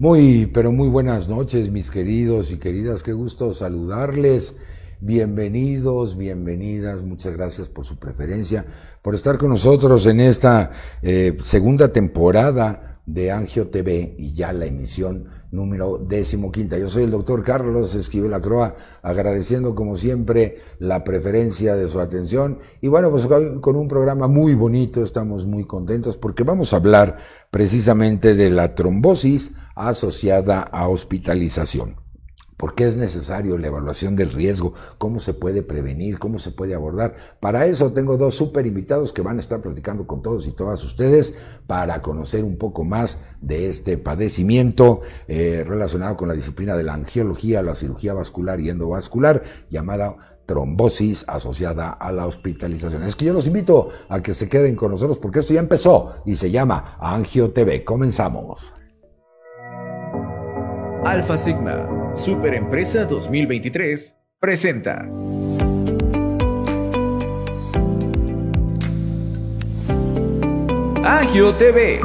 Muy, pero muy buenas noches, mis queridos y queridas. Qué gusto saludarles. Bienvenidos, bienvenidas. Muchas gracias por su preferencia, por estar con nosotros en esta eh, segunda temporada de Angio TV y ya la emisión número decimoquinta. Yo soy el doctor Carlos Esquivel Acroa, agradeciendo como siempre la preferencia de su atención. Y bueno, pues con un programa muy bonito, estamos muy contentos porque vamos a hablar precisamente de la trombosis asociada a hospitalización. ¿Por qué es necesario la evaluación del riesgo? ¿Cómo se puede prevenir? ¿Cómo se puede abordar? Para eso tengo dos super invitados que van a estar platicando con todos y todas ustedes para conocer un poco más de este padecimiento eh, relacionado con la disciplina de la angiología, la cirugía vascular y endovascular, llamada trombosis asociada a la hospitalización. Es que yo los invito a que se queden con nosotros porque esto ya empezó y se llama Angio TV. Comenzamos. Alfa Sigma, Superempresa 2023, presenta. Agio TV.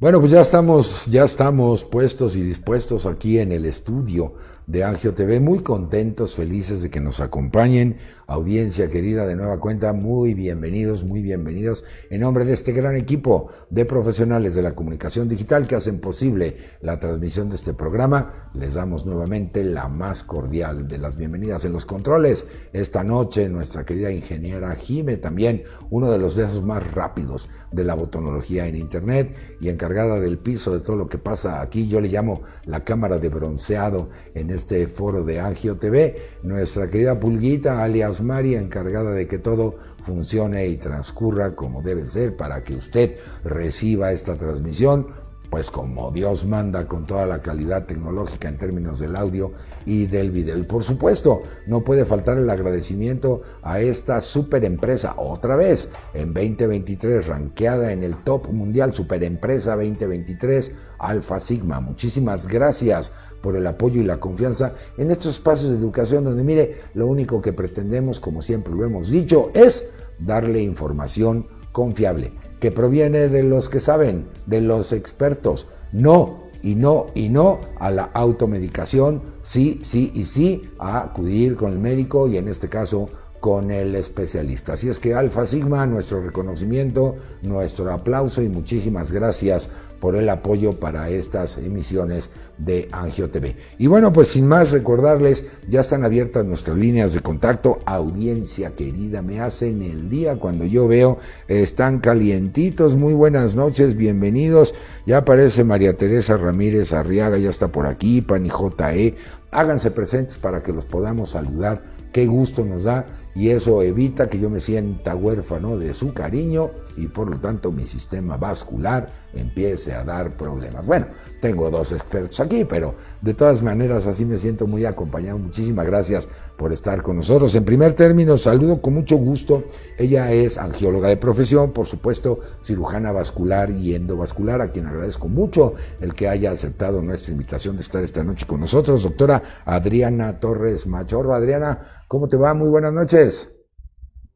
Bueno, pues ya estamos, ya estamos puestos y dispuestos aquí en el estudio de Angio TV, muy contentos, felices de que nos acompañen. Audiencia querida, de nueva cuenta, muy bienvenidos, muy bienvenidas. En nombre de este gran equipo de profesionales de la comunicación digital que hacen posible la transmisión de este programa, les damos nuevamente la más cordial de las bienvenidas en los controles. Esta noche, nuestra querida ingeniera Jime, también uno de los dedos más rápidos de la botonología en Internet y encargada del piso de todo lo que pasa aquí. Yo le llamo la cámara de bronceado en este foro de Angio TV. Nuestra querida Pulguita, alias María, encargada de que todo funcione y transcurra como debe ser para que usted reciba esta transmisión pues como Dios manda con toda la calidad tecnológica en términos del audio y del video. Y por supuesto, no puede faltar el agradecimiento a esta super empresa, otra vez, en 2023, ranqueada en el top mundial, super empresa 2023, Alfa Sigma. Muchísimas gracias por el apoyo y la confianza en estos espacios de educación donde, mire, lo único que pretendemos, como siempre lo hemos dicho, es darle información confiable que proviene de los que saben, de los expertos. No, y no, y no a la automedicación, sí, sí y sí a acudir con el médico y en este caso con el especialista. Así es que Alfa Sigma, nuestro reconocimiento, nuestro aplauso y muchísimas gracias por el apoyo para estas emisiones de Angio TV. Y bueno, pues sin más recordarles, ya están abiertas nuestras líneas de contacto. Audiencia querida, me hacen el día cuando yo veo, están calientitos. Muy buenas noches, bienvenidos. Ya aparece María Teresa Ramírez Arriaga, ya está por aquí, Pani JE. Háganse presentes para que los podamos saludar. Qué gusto nos da y eso evita que yo me sienta huérfano de su cariño y por lo tanto mi sistema vascular empiece a dar problemas. Bueno, tengo dos expertos aquí, pero de todas maneras así me siento muy acompañado. Muchísimas gracias por estar con nosotros. En primer término, saludo con mucho gusto. Ella es angióloga de profesión, por supuesto, cirujana vascular y endovascular, a quien agradezco mucho el que haya aceptado nuestra invitación de estar esta noche con nosotros. Doctora Adriana Torres Machorro. Adriana, ¿cómo te va? Muy buenas noches.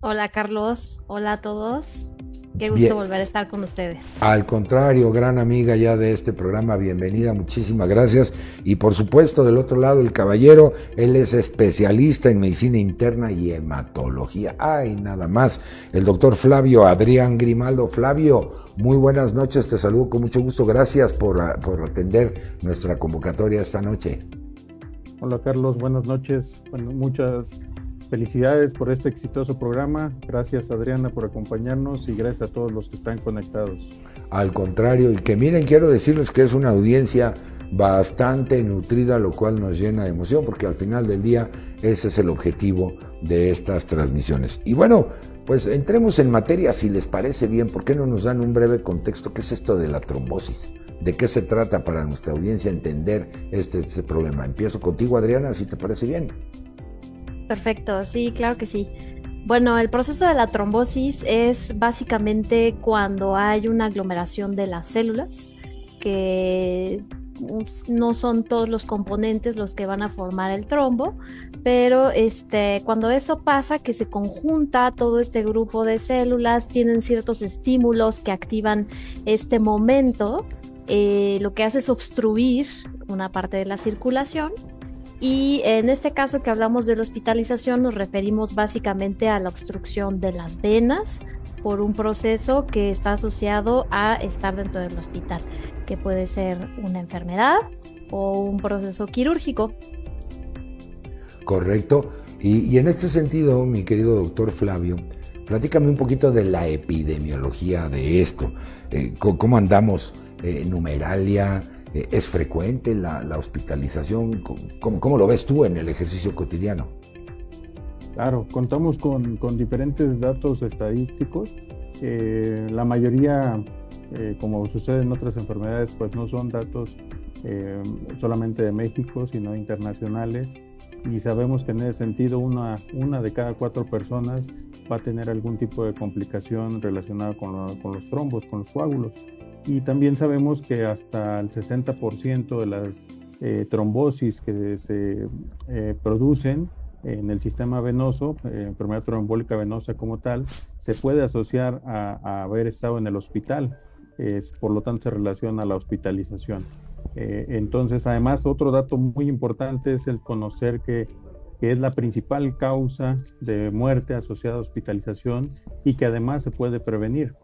Hola Carlos, hola a todos. Qué gusto volver a estar con ustedes. Al contrario, gran amiga ya de este programa, bienvenida, muchísimas gracias. Y por supuesto, del otro lado, el caballero, él es especialista en medicina interna y hematología. Ay, nada más. El doctor Flavio Adrián Grimaldo. Flavio, muy buenas noches, te saludo con mucho gusto. Gracias por, por atender nuestra convocatoria esta noche. Hola Carlos, buenas noches. Bueno, muchas Felicidades por este exitoso programa. Gracias Adriana por acompañarnos y gracias a todos los que están conectados. Al contrario, y que miren, quiero decirles que es una audiencia bastante nutrida, lo cual nos llena de emoción, porque al final del día ese es el objetivo de estas transmisiones. Y bueno, pues entremos en materia, si les parece bien, ¿por qué no nos dan un breve contexto? ¿Qué es esto de la trombosis? ¿De qué se trata para nuestra audiencia entender este, este problema? Empiezo contigo, Adriana, si te parece bien. Perfecto, sí, claro que sí. Bueno, el proceso de la trombosis es básicamente cuando hay una aglomeración de las células que no son todos los componentes los que van a formar el trombo, pero este, cuando eso pasa, que se conjunta todo este grupo de células, tienen ciertos estímulos que activan este momento, eh, lo que hace es obstruir una parte de la circulación. Y en este caso que hablamos de la hospitalización nos referimos básicamente a la obstrucción de las venas por un proceso que está asociado a estar dentro del hospital, que puede ser una enfermedad o un proceso quirúrgico. Correcto. Y, en este sentido, mi querido doctor Flavio, platícame un poquito de la epidemiología de esto. Eh, ¿Cómo andamos? Eh, numeralia? Eh, ¿Es frecuente la, hospitalización? ¿Cómo, lo ves tú en el ejercicio cotidiano? Claro, contamos con, diferentes datos estadísticos. la mayoría, como sucede en otras enfermedades, pues no son datos solamente de México, sino internacionales y sabemos que en ese sentido una, una de cada cuatro personas va a tener algún tipo de complicación relacionada con, con los trombos, con los coágulos. Y también sabemos que hasta el 60% de las eh, trombosis que se eh, producen en el sistema venoso, eh, enfermedad trombólica venosa como tal, se puede asociar a, haber estado en el hospital. por lo tanto, se relaciona a la hospitalización. Entonces, además, otro dato muy importante es el conocer que, es la principal causa de muerte asociada a hospitalización y que además se puede prevenir.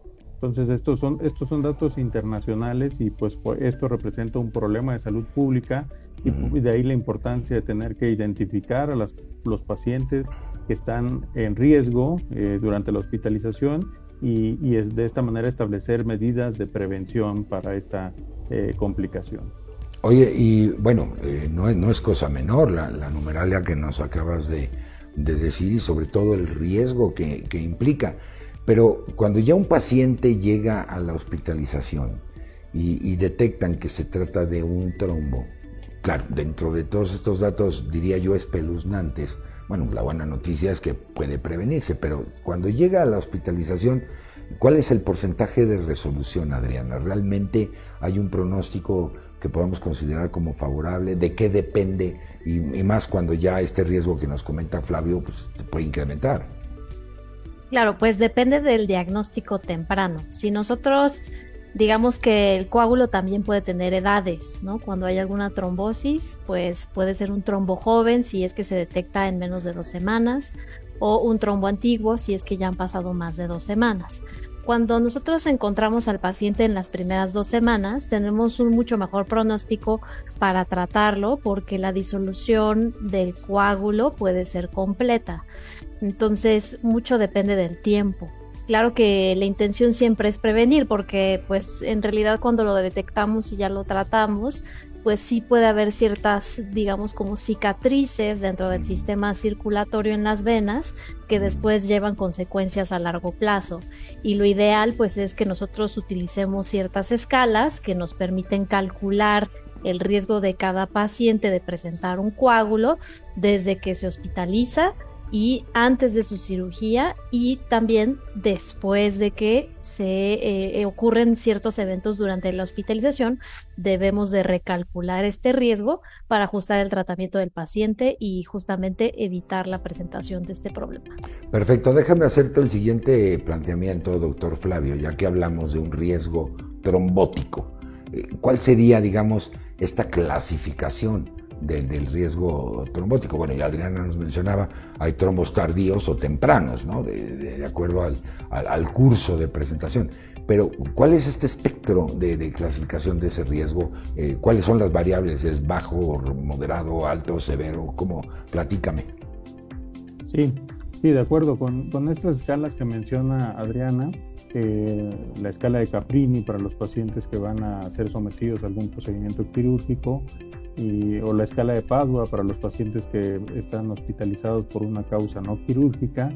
Entonces, estos son, estos son datos internacionales y pues, esto representa un problema de salud pública y de ahí la importancia de tener que identificar a los pacientes que están en riesgo eh, durante la hospitalización y, y, de esta manera establecer medidas de prevención para esta eh, complicación. Oye, y bueno, eh, no, es, no, es, cosa menor la, numeralia que nos acabas de, decir y sobre todo el riesgo que, implica. Pero cuando ya un paciente llega a la hospitalización y, detectan que se trata de un trombo, claro, dentro de todos estos datos diría yo espeluznantes, bueno, la buena noticia es que puede prevenirse, pero cuando llega a la hospitalización, ¿cuál es el porcentaje de resolución, Adriana? ¿Realmente hay un pronóstico que podemos considerar como favorable? ¿De qué depende? Y, más cuando ya este riesgo que nos comenta Flavio pues, se puede incrementar. Claro, pues depende del diagnóstico temprano. Si nosotros digamos que el coágulo también puede tener edades, ¿no? Cuando hay alguna trombosis, pues puede ser un trombo joven si es que se detecta en menos de dos semanas o un trombo antiguo si es que ya han pasado más de dos semanas. Cuando nosotros encontramos al paciente en las primeras dos semanas, tenemos un mucho mejor pronóstico para tratarlo porque la disolución del coágulo puede ser completa. Entonces, mucho depende del tiempo. Claro que la intención siempre es prevenir porque pues en realidad cuando lo detectamos y ya lo tratamos, pues sí puede haber ciertas, digamos, como cicatrices dentro del sistema circulatorio en las venas que después llevan consecuencias a largo plazo. Y lo ideal, pues, es que nosotros utilicemos ciertas escalas que nos permiten calcular el riesgo de cada paciente de presentar un coágulo desde que se hospitaliza y antes de su cirugía y también después de que se eh, eh, ocurren ciertos eventos durante la hospitalización, debemos de recalcular este riesgo para ajustar el tratamiento del paciente y justamente evitar la presentación de este problema. Perfecto, déjame hacerte el siguiente planteamiento, doctor Flavio, ya que hablamos de un riesgo trombótico. Eh, ¿Cuál sería, digamos, esta clasificación? Del, riesgo trombótico. Bueno, ya Adriana nos mencionaba, hay trombos tardíos o tempranos, ¿no? De, acuerdo al, curso de presentación. Pero, ¿cuál es este espectro de, clasificación de ese riesgo? Eh, ¿Cuáles son las variables? ¿Es bajo, moderado, alto, severo? ¿Cómo? Platícame. Sí, sí, de acuerdo con, con estas escalas que menciona Adriana. Eh, la escala de Caprini para los pacientes que van a ser sometidos a algún procedimiento quirúrgico, o la escala de Padua para los pacientes que están hospitalizados por una causa no quirúrgica,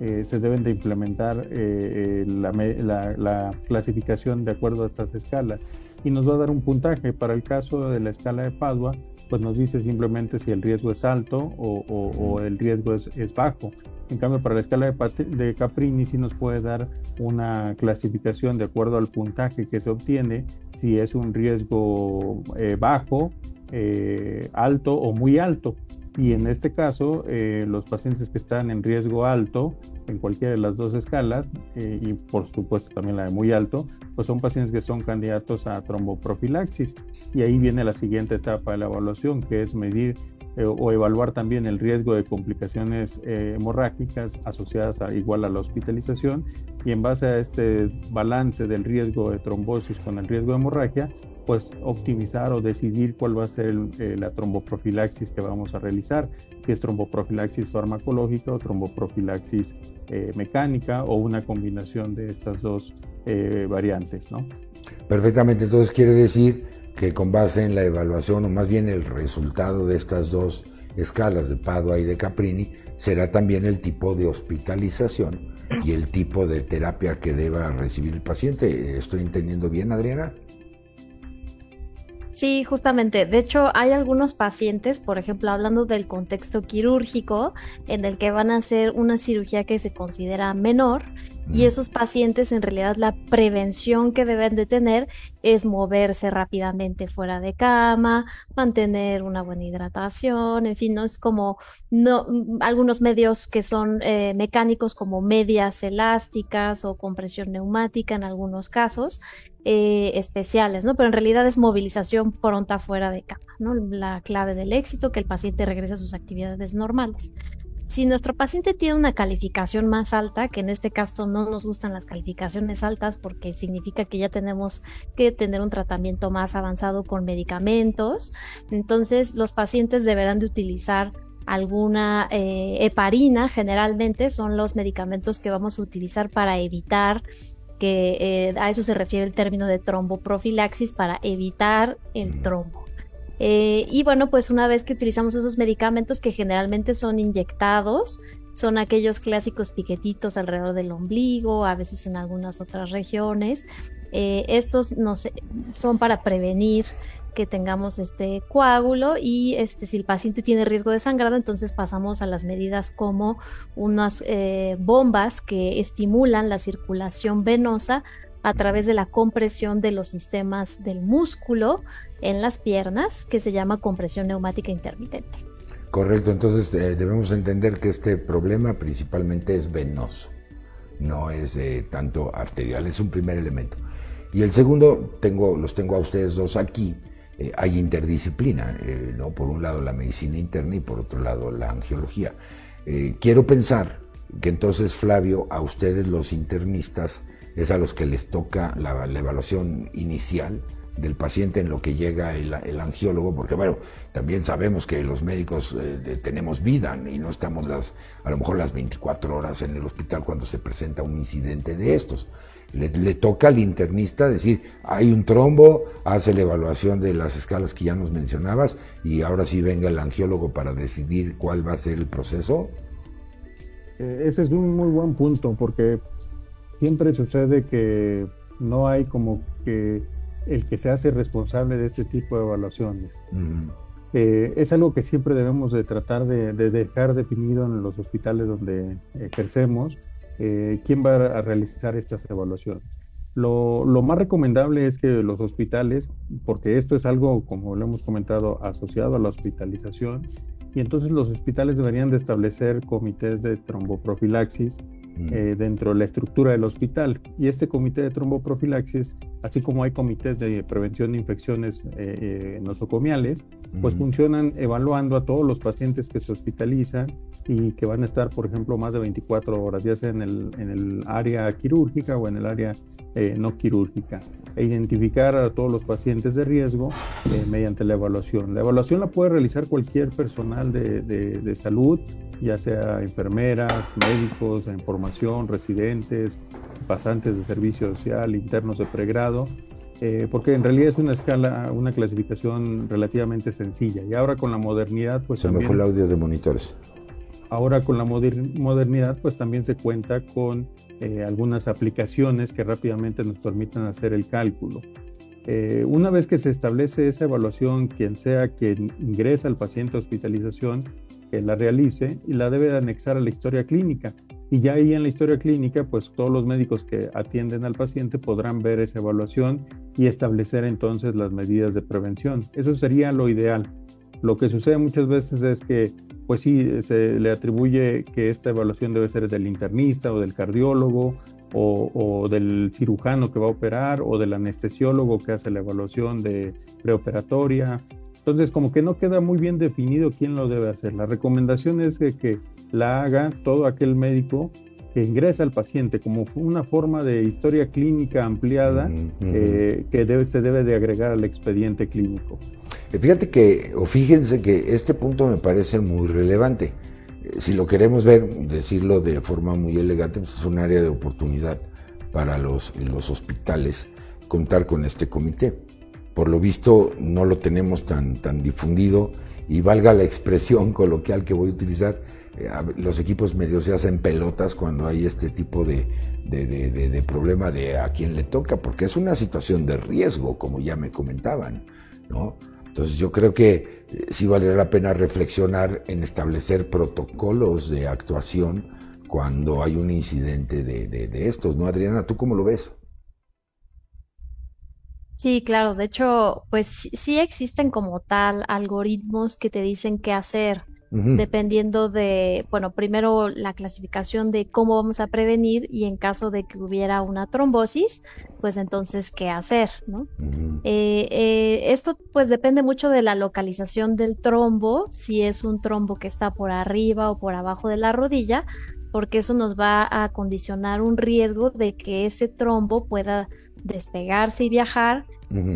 eh, se deben de implementar eh, eh, la, clasificación de acuerdo a estas escalas. Y nos va a dar un puntaje. Para el caso de la escala de Padua, pues nos dice simplemente si el riesgo es alto o, el riesgo es, bajo. En cambio, para la escala de, Caprini sí nos puede dar una clasificación de acuerdo al puntaje que se obtiene, si es un riesgo eh, bajo, eh, alto o muy alto. Y en este caso, eh, los pacientes que están en riesgo alto, en cualquiera de las dos escalas, eh, y por supuesto también la de muy alto, pues son pacientes que son candidatos a tromboprofilaxis. Y ahí viene la siguiente etapa de la evaluación, que es medir o evaluar también el riesgo de complicaciones hemorrágicas asociadas a, igual a la hospitalización. Y en base a este balance del riesgo de trombosis con el riesgo de hemorragia, pues optimizar o decidir cuál va a ser eh, la tromboprofilaxis que vamos a realizar, si es tromboprofilaxis farmacológica o tromboprofilaxis eh, mecánica o una combinación de estas dos eh, variantes, ¿no? Perfectamente, entonces quiere decir que con base en la evaluación o más bien el resultado de estas dos escalas de Padua y de Caprini, será también el tipo de hospitalización y el tipo de terapia que deba recibir el paciente. ¿Estoy entendiendo bien, Adriana? Sí, justamente. De hecho, hay algunos pacientes, por ejemplo, hablando del contexto quirúrgico, en el que van a hacer una cirugía que se considera menor y esos pacientes en realidad la prevención que deben de tener es moverse rápidamente fuera de cama, mantener una buena hidratación, en fin, no es como no, mm, algunos medios que son eh, mecánicos como medias elásticas o compresión neumática en algunos casos eh, especiales, ¿no? Pero en realidad es movilización pronta fuera de cama, ¿no? La clave del éxito, que el paciente regrese a sus actividades normales. Si nuestro paciente tiene una calificación más alta, que en este caso no nos gustan las calificaciones altas porque significa que ya tenemos que tener un tratamiento más avanzado con medicamentos, entonces los pacientes deberán de utilizar alguna eh, heparina, generalmente son los medicamentos que vamos a utilizar para evitar que eh, a eso se refiere el término de tromboprofilaxis, para evitar el trombo. Eh, y bueno, pues una vez que utilizamos esos medicamentos que generalmente son inyectados, son aquellos clásicos piquetitos alrededor del ombligo, a veces en algunas otras regiones. Eh, estos no son para prevenir que tengamos este coágulo y este, si el paciente tiene riesgo de sangrado, entonces pasamos a las medidas como unas eh, bombas que estimulan la circulación venosa a través de la compresión de los sistemas del músculo en las piernas, que se llama compresión neumática intermitente. Correcto, entonces eh, debemos entender que este problema principalmente es venoso, no es eh, tanto arterial, es un primer elemento. Y el segundo, tengo, los tengo a ustedes dos aquí, eh, hay interdisciplina, ¿no? por un lado la medicina interna y por otro lado la angiología. quiero pensar que entonces, Flavio, a ustedes los internistas es a los que les toca la evaluación inicial, del paciente en lo que llega el, angiólogo, porque bueno, también sabemos que los médicos eh, tenemos vida y no estamos las, a lo mejor las 24 horas en el hospital cuando se presenta un incidente de estos. Le, toca al internista decir, hay un trombo, hace la evaluación de las escalas que ya nos mencionabas y ahora sí venga el angiólogo para decidir cuál va a ser el proceso. Eh, ese es un muy buen punto porque siempre sucede que no hay como que el que se hace responsable de este tipo de evaluaciones. Eh, es algo que siempre debemos de tratar de, dejar definido en los hospitales donde ejercemos eh, quién va a realizar estas evaluaciones. Lo, lo, más recomendable es que los hospitales, porque esto es algo, como lo hemos comentado, asociado a la hospitalización, y entonces los hospitales deberían de establecer comités de tromboprofilaxis eh, dentro de la estructura del hospital. Y este comité de tromboprofilaxis, así como hay comités de prevención de infecciones eh, eh, nosocomiales, pues funcionan evaluando a todos los pacientes que se hospitalizan y que van a estar, por ejemplo, más de 24 horas, ya sea en el, en el área quirúrgica o en el área no quirúrgica, e identificar a todos los pacientes de riesgo mediante la evaluación. La evaluación la puede realizar cualquier personal de, de, de salud, ya sea enfermeras, médicos, en formación, residentes, pasantes de servicio social, internos de pregrado, eh, porque en realidad es una escala, una clasificación relativamente sencilla. Y ahora con la modernidad, pues... Se me fue el audio de monitores. Ahora con la modernidad, pues también se cuenta con eh, algunas aplicaciones que rápidamente nos permitan hacer el cálculo. Eh, una vez que se establece esa evaluación, quien sea quien ingresa al paciente a hospitalización, que la realice y la debe anexar a la historia clínica. Y ya ahí en la historia clínica, pues todos los médicos que atienden al paciente podrán ver esa evaluación y establecer entonces las medidas de prevención. Eso sería lo ideal. Lo que sucede muchas veces es que, pues sí, se le atribuye que esta evaluación debe ser del internista o del cardiólogo o, del cirujano que va a operar o del anestesiólogo que hace la evaluación de preoperatoria. Entonces, como que no queda muy bien definido quién lo debe hacer. La recomendación es que, la haga todo aquel médico que ingresa al paciente como una forma de historia clínica ampliada eh, que debe, se debe de agregar al expediente clínico. Eh, fíjate que, o fíjense que este punto me parece muy relevante si lo queremos ver, decirlo de forma muy elegante, pues es un área de oportunidad para los, los hospitales contar con este comité. Por lo visto no lo tenemos tan, tan difundido y valga la expresión coloquial que voy a utilizar, eh, los equipos medios se hacen pelotas cuando hay este tipo de, de, de, problema de a quién le toca, porque es una situación de riesgo, como ya me comentaban, ¿no? Entonces yo creo que eh, sí valdría la pena reflexionar en establecer protocolos de actuación cuando hay un incidente de, estos, ¿no, Adriana? ¿Tú cómo lo ves? Sí, claro. De hecho, pues sí existen como tal algoritmos que te dicen qué hacer dependiendo de, bueno, primero la clasificación de cómo vamos a prevenir y en caso de que hubiera una trombosis, pues entonces qué hacer, ¿no? Eh, eh, esto pues depende mucho de la localización del trombo, si es un trombo que está por arriba o por abajo de la rodilla, porque eso nos va a condicionar un riesgo de que ese trombo pueda despegarse y viajar.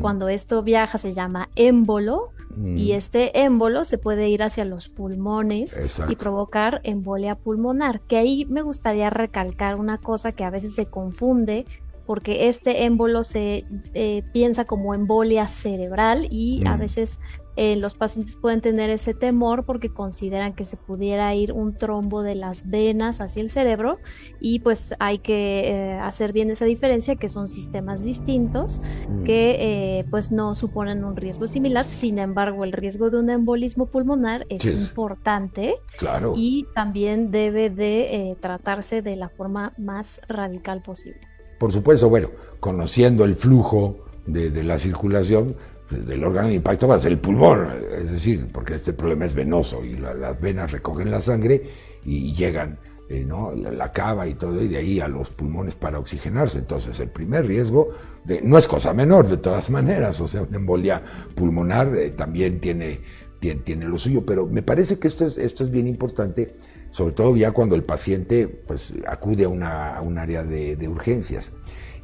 Cuando esto viaja se llama émbolo y este émbolo se puede ir hacia los pulmones y provocar embolia pulmonar, que ahí me gustaría recalcar una cosa que a veces se confunde porque este émbolo se eh, piensa como embolia cerebral y a veces eh, los pacientes pueden tener ese temor porque consideran que se pudiera ir un trombo de las venas hacia el cerebro y pues hay que eh, hacer bien esa diferencia que son sistemas distintos mm. que eh, pues no suponen un riesgo similar, sin embargo el riesgo de un embolismo pulmonar es importante claro. y también debe de tratarse de la forma más radical posible. Por supuesto, bueno, conociendo el flujo de, de la circulación, del órgano de impacto va a ser el pulmón, es decir, porque este problema es venoso y las venas recogen la sangre y llegan, eh, ¿no? La, cava y todo, y de ahí a los pulmones para oxigenarse. Entonces, el primer riesgo no es cosa menor, de todas maneras, o sea, una embolia pulmonar eh, también tiene, tiene, tiene, lo suyo, pero me parece que esto es, esto es bien importante, sobre todo ya cuando el paciente pues, acude a, una, un área de, de urgencias.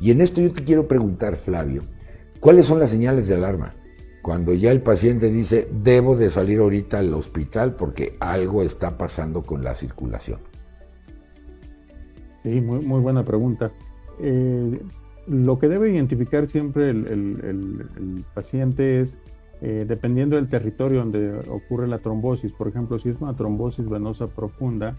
Y en esto yo te quiero preguntar, Flavio, ¿Cuáles son las señales de alarma? Cuando ya el paciente dice, debo de salir ahorita al hospital porque algo está pasando con la circulación. Sí, muy, muy buena pregunta. Eh, lo que debe identificar siempre el, paciente es, eh, dependiendo del territorio donde ocurre la trombosis, por ejemplo, si es una trombosis venosa profunda,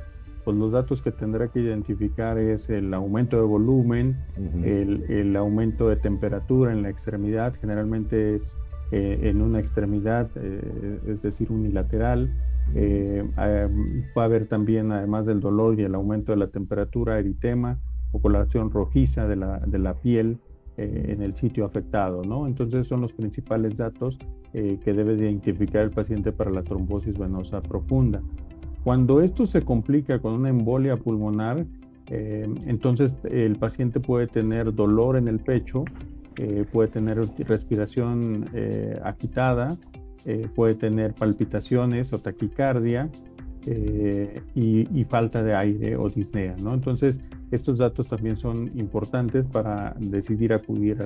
pues los datos que tendrá que identificar es el aumento de volumen, el, aumento de temperatura en la extremidad, generalmente es eh, en una extremidad, eh, es decir, unilateral. Va a haber también, además del dolor y el aumento de la temperatura, eritema o coloración rojiza de la, de la piel en el sitio afectado, ¿no? Entonces son los principales datos que debe identificar el paciente para la trombosis venosa profunda. Cuando esto se complica con una embolia pulmonar, eh, entonces el paciente puede tener dolor en el pecho, eh, puede tener respiración eh, agitada, puede tener palpitaciones o taquicardia y, falta de aire o disnea. ¿no? Entonces, estos datos también son importantes para decidir acudir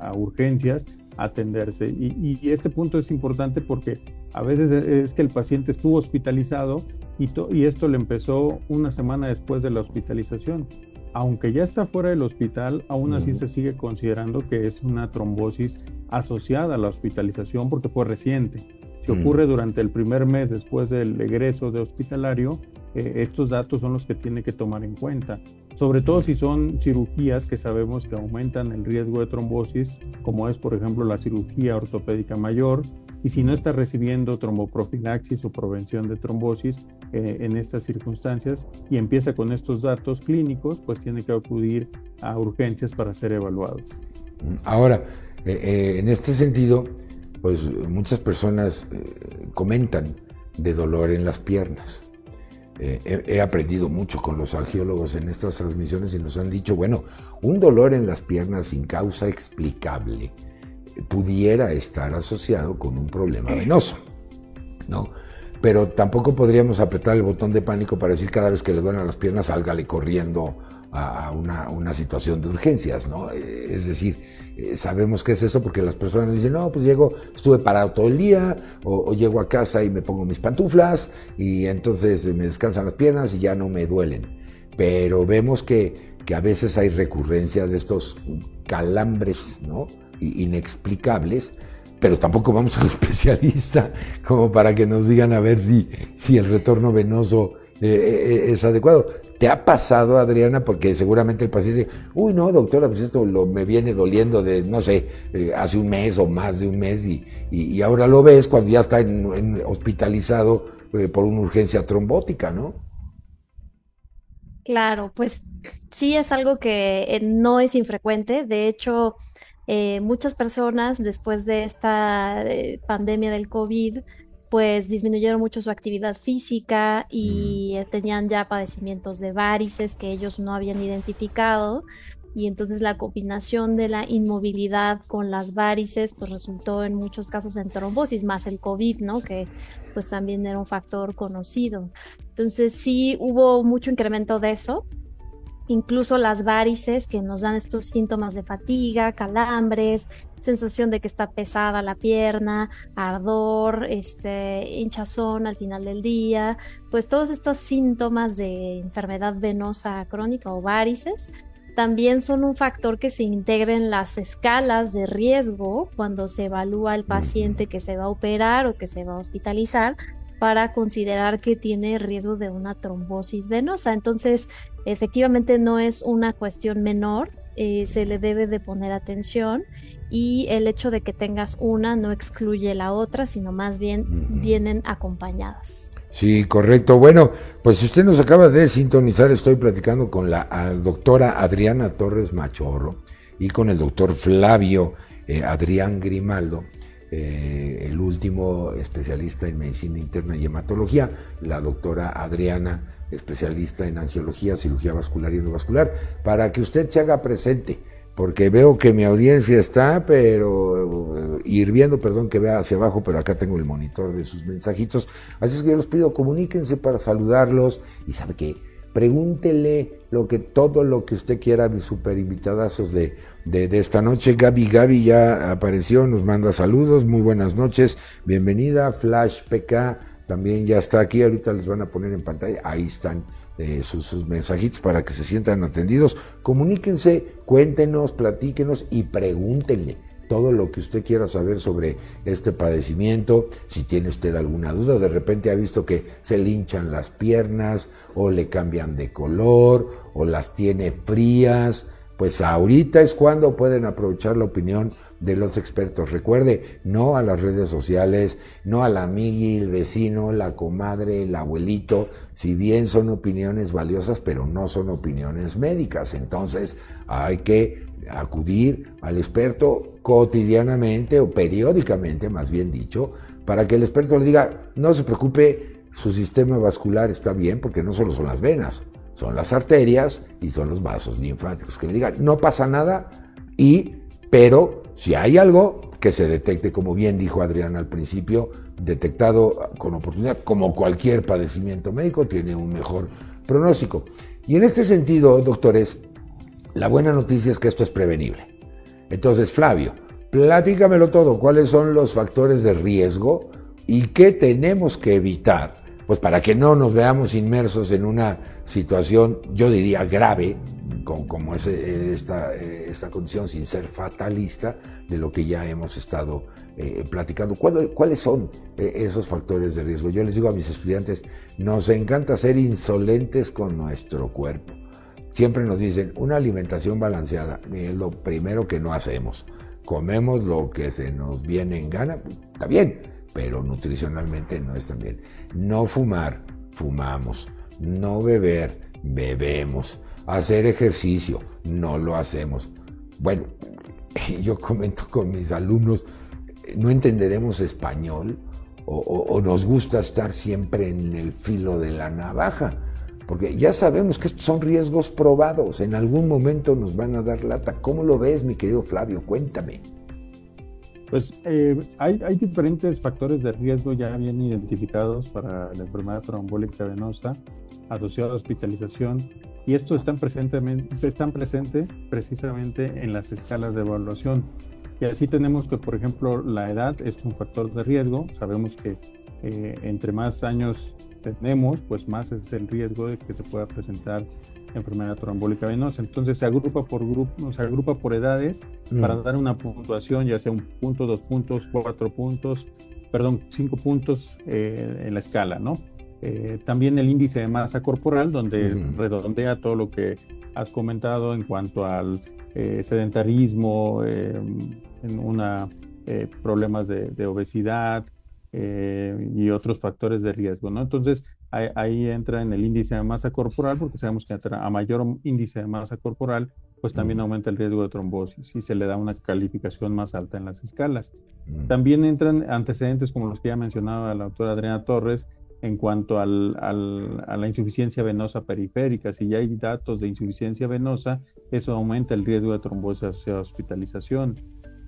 a urgencias, atenderse. Y, y, este punto es importante porque a veces es que el paciente estuvo hospitalizado y, y esto le empezó una semana después de la hospitalización. Aunque ya está fuera del hospital, aún así se sigue considerando que es una trombosis asociada a la hospitalización porque fue reciente. Si ocurre durante el primer mes después del egreso de hospitalario, eh, estos datos son los que tiene que tomar en cuenta, sobre todo si son cirugías que sabemos que aumentan el riesgo de trombosis, como es por ejemplo la cirugía ortopédica mayor, y si no está recibiendo tromboprofilaxis o prevención de trombosis eh, en estas circunstancias y empieza con estos datos clínicos, pues tiene que acudir a urgencias para ser evaluados. Ahora, eh, en este sentido, pues muchas personas comentan de dolor en las piernas. Eh, he, aprendido mucho con los angiólogos en estas transmisiones y nos han dicho, bueno, un dolor en las piernas sin causa explicable pudiera estar asociado con un problema venoso, ¿no? Pero tampoco podríamos apretar el botón de pánico para decir cada vez que le duelen las piernas, sálgale corriendo a una, situación de urgencias, ¿no? Eh, es decir, eh, sabemos que es eso porque las personas dicen, no, pues llego, estuve parado todo el día, o, llego a casa y me pongo mis pantuflas, y entonces me descansan las piernas y ya no me duelen. Pero vemos que, que a veces hay recurrencia de estos calambres, ¿no? Inexplicables, pero tampoco vamos al especialista como para que nos digan a ver si, si el retorno venoso eh, es adecuado. ¿Te ha pasado, Adriana? Porque seguramente el paciente dice, uy, no, doctora, pues esto lo, me viene doliendo de, no sé, eh, hace un mes o más de un mes y, y, ahora lo ves cuando ya está en, hospitalizado eh, por una urgencia trombótica, ¿no? Claro, pues sí es algo que eh, no es infrecuente. De hecho, muchas personas después de esta pandemia del COVID, pues disminuyeron mucho su actividad física y mm. tenían ya padecimientos de varices que ellos no habían identificado y entonces la combinación de la inmovilidad con las varices pues resultó en muchos casos en trombosis más el COVID, ¿no? Que pues también era un factor conocido. Entonces sí hubo mucho incremento de eso incluso las varices que nos dan estos síntomas de fatiga, calambres, sensación de que está pesada la pierna, ardor, este, hinchazón al final del día, pues todos estos síntomas de enfermedad venosa crónica o varices también son un factor que se integra en las escalas de riesgo cuando se evalúa el paciente que se va a operar o que se va a hospitalizar para considerar que tiene riesgo de una trombosis venosa. Entonces, efectivamente no es una cuestión menor, eh, se le debe de poner atención y el hecho de que tengas una no excluye la otra, sino más bien vienen acompañadas. Sí, correcto. Bueno, pues si usted nos acaba de sintonizar, estoy platicando con la doctora Adriana Torres Machorro y con el doctor Flavio eh, Adrián Grimaldo, eh, el último especialista en medicina interna y hematología, la doctora Adriana, especialista en angiología, cirugía vascular y endovascular, para que usted se haga presente porque veo que mi audiencia está, pero eh, hirviendo, perdón que vea hacia abajo, pero acá tengo el monitor de sus mensajitos. Así es que yo les pido, comuníquense para saludarlos y sabe qué, pregúntele lo que, todo lo que usted quiera mis super invitadazos de, de, esta noche. Gaby Gaby ya apareció, nos manda saludos, muy buenas noches, bienvenida, Flash PK también ya está aquí, ahorita les van a poner en pantalla, ahí están eh, sus, mensajitos para que se sientan atendidos. Comuníquense, cuéntenos, platíquenos y pregúntenle todo lo que usted quiera saber sobre este padecimiento, si tiene usted alguna duda, de repente ha visto que se le hinchan las piernas o le cambian de color o las tiene frías, pues ahorita es cuando pueden aprovechar la opinión de los expertos. Recuerde, no a las redes sociales, no a la amiga, el vecino, la comadre, el abuelito, si bien son opiniones valiosas, pero no son opiniones médicas. Entonces hay que acudir al experto cotidianamente o periódicamente, más bien dicho, para que el experto le diga, no se preocupe, su sistema vascular está bien, porque no solo son las venas, son las arterias y son los vasos linfáticos. Que le digan, no pasa nada y, pero si hay algo que se detecte, como bien dijo Adrián al principio, detectado con oportunidad, como cualquier padecimiento médico, tiene un mejor pronóstico. Y en este sentido, doctores, la buena noticia es que esto es prevenible. Entonces, Flavio, platícamelo todo, cuáles son los factores de riesgo y qué tenemos que evitar, pues para que no nos veamos inmersos en una situación, yo diría, grave, como es esta, esta condición sin ser fatalista, de lo que ya hemos estado eh, platicando. ¿Cuáles son eh, esos factores de riesgo? Yo les digo a mis estudiantes, nos encanta ser insolentes con nuestro cuerpo. Siempre nos dicen, una alimentación balanceada es lo primero que no hacemos. Comemos lo que se nos viene en gana, está bien, pero nutricionalmente no está bien. No fumar, fumamos. No beber, bebemos. Hacer ejercicio, no lo hacemos. Bueno, yo comento con mis alumnos, no entenderemos español o, nos gusta estar siempre en el filo de la navaja, porque ya sabemos que estos son riesgos probados, en algún momento nos van a dar lata. ¿Cómo lo ves, mi querido Flavio? Cuéntame. Pues eh, hay, hay, diferentes factores de riesgo ya bien identificados para la enfermedad trombólica venosa asociada a hospitalización y estos están, están presentes precisamente en las escalas de evaluación. Y así tenemos que, por ejemplo, la edad es un factor de riesgo. Sabemos que eh, entre más años tenemos, pues más es el riesgo de que se pueda presentar enfermedad trombólica venosa. Entonces se agrupa por grupo, se agrupa por edades para mm. dar una puntuación, ya sea un punto, dos puntos, cuatro puntos, perdón, cinco puntos eh, en la escala, ¿no? Eh, también el índice de masa corporal, donde redondea todo lo que has comentado en cuanto al eh, sedentarismo, en una, problemas de, de obesidad, y otros factores de riesgo, ¿no? Entonces, ahí, entra en el índice de masa corporal, porque sabemos que a mayor índice de masa corporal, pues también aumenta el riesgo de trombosis y se le da una calificación más alta en las escalas. También entran antecedentes como los que ya mencionaba la doctora Adriana Torres en cuanto al, a la insuficiencia venosa periférica. Si ya hay datos de insuficiencia venosa, eso aumenta el riesgo de trombosis a hospitalización.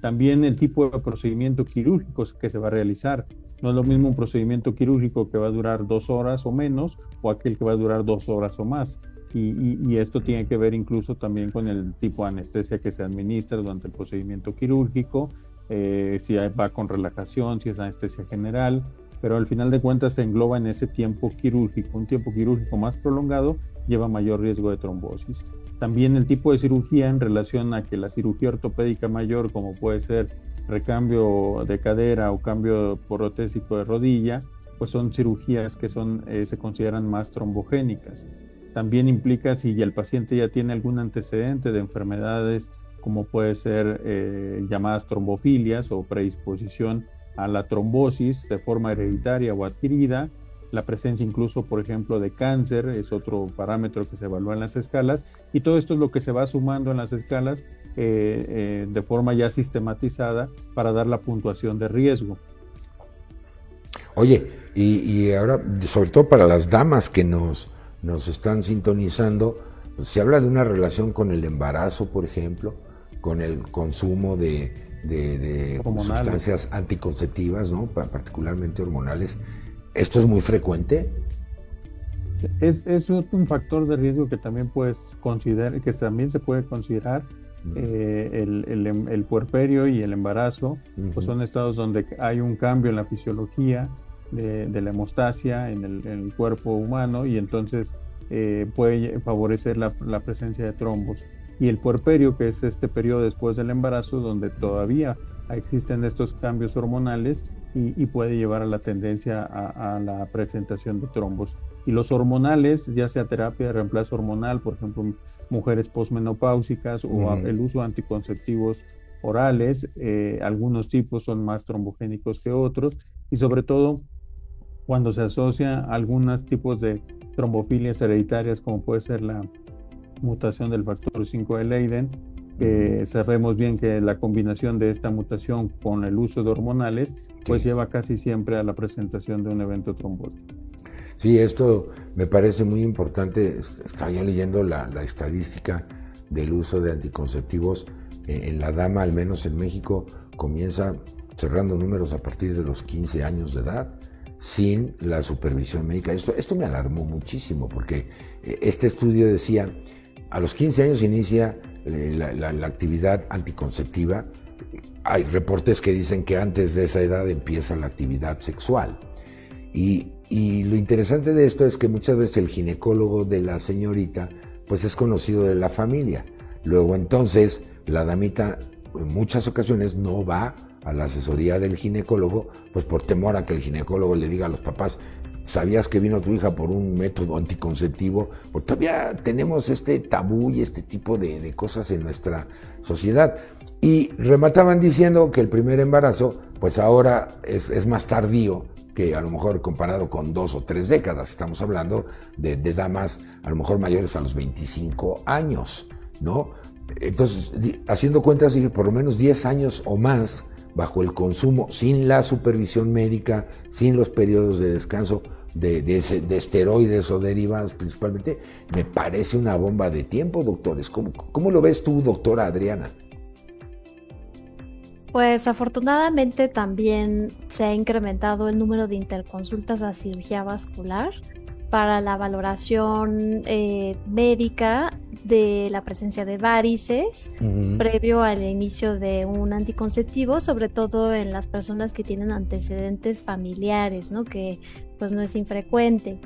También el tipo de procedimiento quirúrgico que se va a realizar. No es lo mismo un procedimiento quirúrgico que va a durar dos horas o menos o aquel que va a durar dos horas o más. Y, esto tiene que ver incluso también con el tipo de anestesia que se administra durante el procedimiento quirúrgico, eh, si va con relajación, si es anestesia general, pero al final de cuentas se engloba en ese tiempo quirúrgico. Un tiempo quirúrgico más prolongado lleva mayor riesgo de trombosis. También el tipo de cirugía en relación a que la cirugía ortopédica mayor, como puede ser recambio de cadera o cambio protésico de rodilla, pues son cirugías que son, eh, se consideran más trombogénicas. También implica si el paciente ya tiene algún antecedente de enfermedades como puede ser eh, llamadas trombofilias o predisposición a la trombosis de forma hereditaria o adquirida, la presencia incluso, por ejemplo, de cáncer es otro parámetro que se evalúa en las escalas y todo esto es lo que se va sumando en las escalas eh, eh, de forma ya sistematizada para dar la puntuación de riesgo. Oye, y, ahora, sobre todo para las damas que nos, nos están sintonizando, se habla de una relación con el embarazo, por ejemplo, con el consumo de, sustancias anticonceptivas, ¿no? particularmente hormonales. ¿Esto es muy frecuente? Es, es, un factor de riesgo que también puedes considerar, que también se puede considerar eh, el, el, el, puerperio y el embarazo, pues son estados donde hay un cambio en la fisiología de, de la hemostasia en el, en el, cuerpo humano y entonces eh, puede favorecer la, la, presencia de trombos. Y el puerperio, que es este periodo después del embarazo, donde todavía existen estos cambios hormonales y, puede llevar a la tendencia a, la presentación de trombos. Y los hormonales, ya sea terapia de reemplazo hormonal, por ejemplo, mujeres posmenopáusicas o el uso de anticonceptivos orales, eh, algunos tipos son más trombogénicos que otros y sobre todo cuando se asocia a algunos tipos de trombofilias hereditarias como puede ser la mutación del factor 5 de Leiden, que sabemos bien que la combinación de esta mutación con el uso de hormonales pues lleva casi siempre a la presentación de un evento trombótico. Sí, esto me parece muy importante. Estaba yo leyendo la, estadística del uso de anticonceptivos en, en, la dama, al menos en México, comienza cerrando números a partir de los 15 años de edad sin la supervisión médica. Esto, esto me alarmó muchísimo porque eh, este estudio decía, a los 15 años inicia eh, la, actividad anticonceptiva. Hay reportes que dicen que antes de esa edad empieza la actividad sexual. Y, lo interesante de esto es que muchas veces el ginecólogo de la señorita pues es conocido de la familia. Luego entonces la damita en muchas ocasiones no va a la asesoría del ginecólogo, pues por temor a que el ginecólogo le diga a los papás, sabías que vino tu hija por un método anticonceptivo, porque todavía tenemos este tabú y este tipo de, cosas en nuestra sociedad. Y remataban diciendo que el primer embarazo, pues ahora es, más tardío que a lo mejor comparado con dos o tres décadas. Estamos hablando de, de damas a lo mejor mayores a los 25 años, ¿no? Entonces, haciendo cuentas, dije, por lo menos 10 años o más bajo el consumo, sin la supervisión médica, sin los periodos de descanso de, de, esteroides o derivados principalmente, me parece una bomba de tiempo, doctores. ¿Cómo, cómo lo ves tú, doctora Adriana? Pues afortunadamente también se ha incrementado el número de interconsultas a cirugía vascular para la valoración eh, médica de la presencia de varices previo al inicio de un anticonceptivo, sobre todo en las personas que tienen antecedentes familiares, ¿no? que pues no es infrecuente.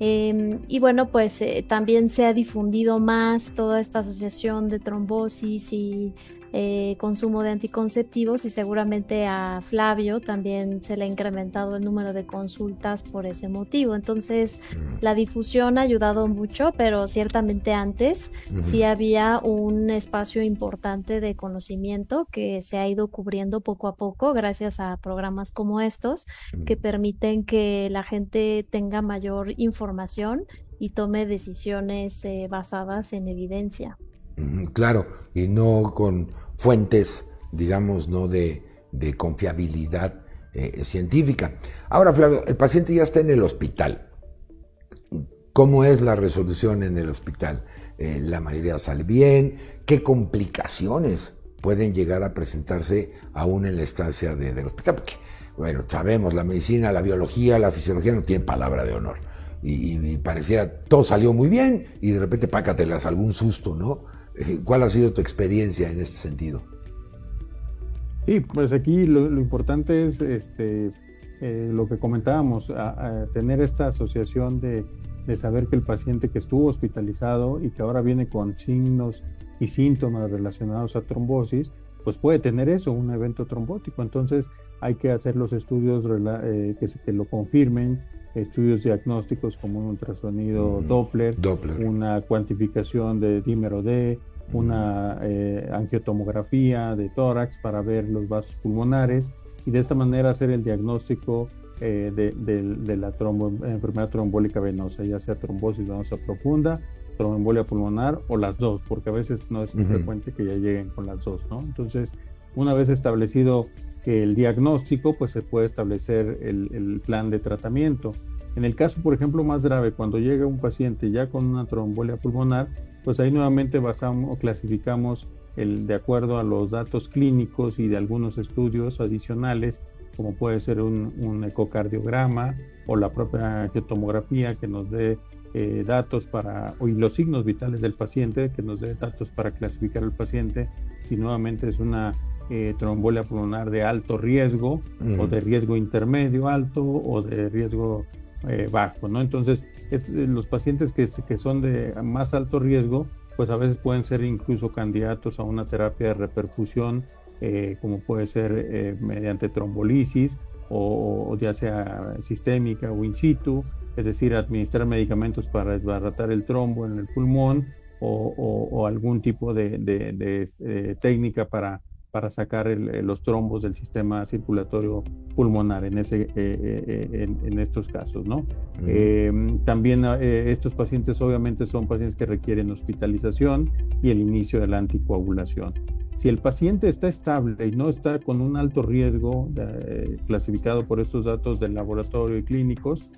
Em, y bueno, pues eh, también se ha difundido más toda esta asociación de trombosis y eh, consumo de anticonceptivos y seguramente a Flavio también se le ha incrementado el número de consultas por ese motivo. Entonces, mm. la difusión ha ayudado mucho, pero ciertamente antes sí había un espacio importante de conocimiento que se ha ido cubriendo poco a poco gracias a programas como estos que permiten que la gente tenga mayor información y tome decisiones eh, basadas en evidencia. Claro, y no con fuentes, digamos, no de, confiabilidad eh, científica. Ahora, Flavio, el paciente ya está en el hospital. ¿Cómo es la resolución en el hospital? Eh, ¿La mayoría sale bien? ¿Qué complicaciones pueden llegar a presentarse aún en la estancia del hospital? Porque, bueno, sabemos, la medicina, la biología, la fisiología no tienen palabra de honor. Y, pareciera, todo salió muy bien y de repente pácatelas algún susto, ¿no? Eh, ¿Cuál ha sido tu experiencia en este sentido? Sí, pues aquí lo, importante es este, eh, lo que comentábamos, tener esta asociación de, saber que el paciente que estuvo hospitalizado y que ahora viene con signos y síntomas relacionados a trombosis, pues puede tener eso, un evento trombótico. Entonces hay que hacer los estudios eh, que, que, lo confirmen, estudios diagnósticos como un ultrasonido Doppler, una cuantificación de dímero D, una eh, angiotomografía de tórax para ver los vasos pulmonares y de esta manera hacer el diagnóstico eh, de, la enfermedad trombólica venosa, ya sea trombosis venosa profunda, tromboembolia pulmonar o las dos, porque a veces no es frecuente que ya lleguen con las dos, ¿no? Entonces, una vez establecido el diagnóstico, pues se puede establecer el, plan de tratamiento. En el caso, por ejemplo, más grave, cuando llega un paciente ya con una trombolia pulmonar, pues ahí nuevamente basamos o clasificamos el, de acuerdo a los datos clínicos y de algunos estudios adicionales, como puede ser un, ecocardiograma o la propia tomografía que nos dé eh, datos para, y los signos vitales del paciente, que nos dé datos para clasificar al paciente, si nuevamente es una eh, trombolia pulmonar de alto riesgo o de riesgo intermedio alto o de riesgo eh, bajo, ¿no? Entonces, eh, los pacientes que, que, son de más alto riesgo, pues a veces pueden ser incluso candidatos a una terapia de repercusión, como puede ser mediante trombolisis o, ya sea sistémica o in situ, es decir, administrar medicamentos para desbaratar el trombo en el pulmón o, algún tipo de técnica para para sacar los trombos del sistema circulatorio pulmonar en, ese, eh, eh, eh, en, estos casos. ¿no? Em, también estos pacientes obviamente son pacientes que requieren hospitalización y el inicio de la anticoagulación. Si el paciente está estable y no está con un alto riesgo clasificado por estos datos del laboratorio y clínicos,